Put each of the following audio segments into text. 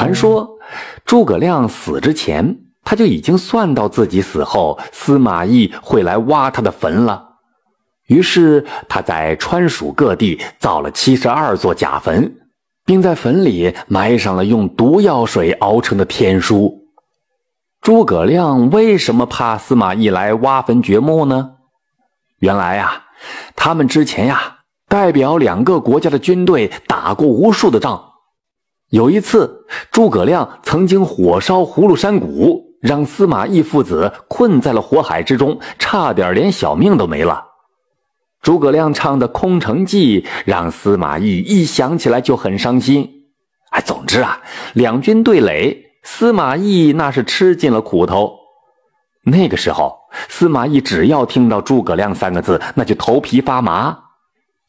传说诸葛亮死之前，他就已经算到自己死后司马懿会来挖他的坟了。于是他在川蜀各地造了七十二座假坟，并在坟里埋上了用毒药水熬成的天书。诸葛亮为什么怕司马懿来挖坟掘墓呢？原来呀，他们之前呀代表两个国家的军队打过无数的仗。有一次，诸葛亮曾经火烧葫芦山谷，让司马懿父子困在了火海之中，差点连小命都没了。诸葛亮唱的《空城计》让司马懿一想起来就很伤心。哎，总之啊，两军对垒，司马懿那是吃尽了苦头。那个时候，司马懿只要听到“诸葛亮”三个字，那就头皮发麻。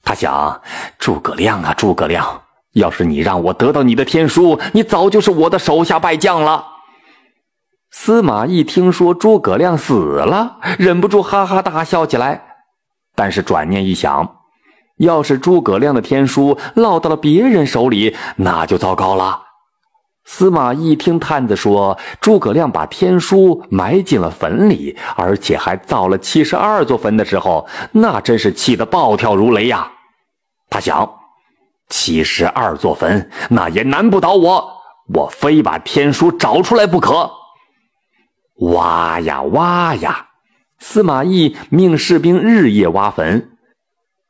他想：诸葛亮啊，诸葛亮，要是你让我得到你的天书，你早就是我的手下败将了。司马懿听说诸葛亮死了，忍不住哈哈大笑起来。但是转念一想，要是诸葛亮的天书落到了别人手里，那就糟糕了。司马懿听探子说诸葛亮把天书埋进了坟里，而且还造了七十二座坟的时候，那真是气得暴跳如雷呀！他想，七十二座坟，那也难不倒我，我非把天书找出来不可。挖呀挖呀！司马懿命士兵日夜挖坟，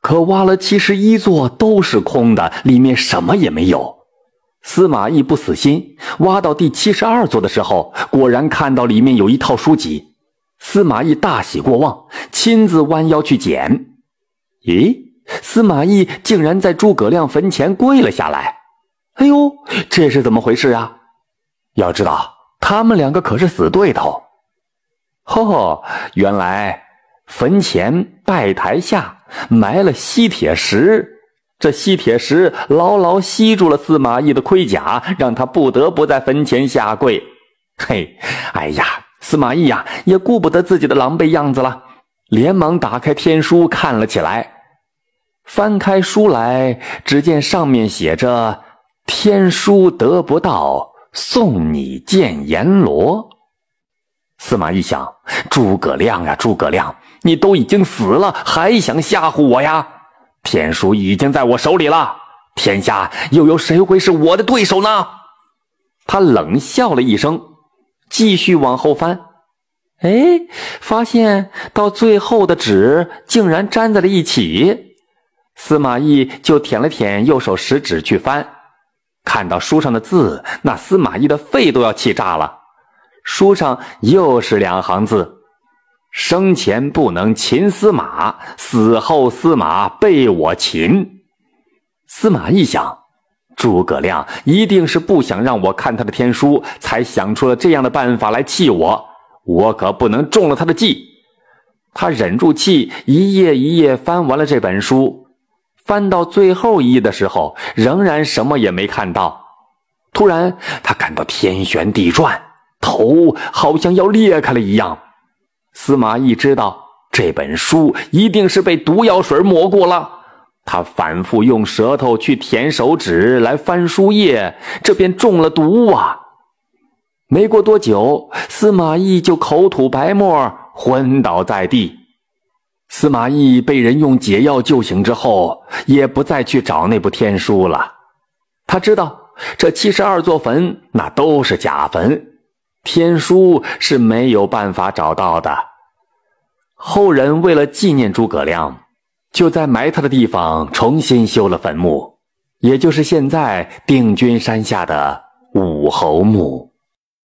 可挖了七十一座都是空的，里面什么也没有。司马懿不死心，挖到第七十二座的时候，果然看到里面有一套书籍。司马懿大喜过望，亲自弯腰去捡。咦，司马懿竟然在诸葛亮坟前跪了下来！哎呦，这是怎么回事啊？要知道，他们两个可是死对头。哦，原来坟前拜台下埋了吸铁石，这吸铁石牢牢吸住了司马懿的盔甲，让他不得不在坟前下跪。嘿，哎呀，司马懿呀，也顾不得自己的狼狈样子了，连忙打开天书看了起来。翻开书来，只见上面写着：“天书得不到，送你见阎罗。”司马懿想：诸葛亮呀，诸葛亮，你都已经死了，还想吓唬我呀？天书已经在我手里了，天下又有谁会是我的对手呢？他冷笑了一声，继续往后翻。哎，发现到最后的纸竟然粘在了一起。司马懿就舔了舔右手食指去翻，看到书上的字，那司马懿的肺都要气炸了。书上又是两行字：“生前不能擒司马，死后司马被我擒。”司马懿想，诸葛亮一定是不想让我看他的天书，才想出了这样的办法来气我。我可不能中了他的计。他忍住气，一页一页翻完了这本书，翻到最后一页的时候，仍然什么也没看到。突然，他感到天旋地转。头好像要裂开了一样，司马懿知道这本书一定是被毒药水抹过了。他反复用舌头去舔手指来翻书页，这便中了毒啊！没过多久，司马懿就口吐白沫，昏倒在地。司马懿被人用解药救醒之后，也不再去找那部天书了。他知道这七十二座坟那都是假坟。天书是没有办法找到的。后人为了纪念诸葛亮，就在埋他的地方重新修了坟墓，也就是现在定军山下的武侯墓。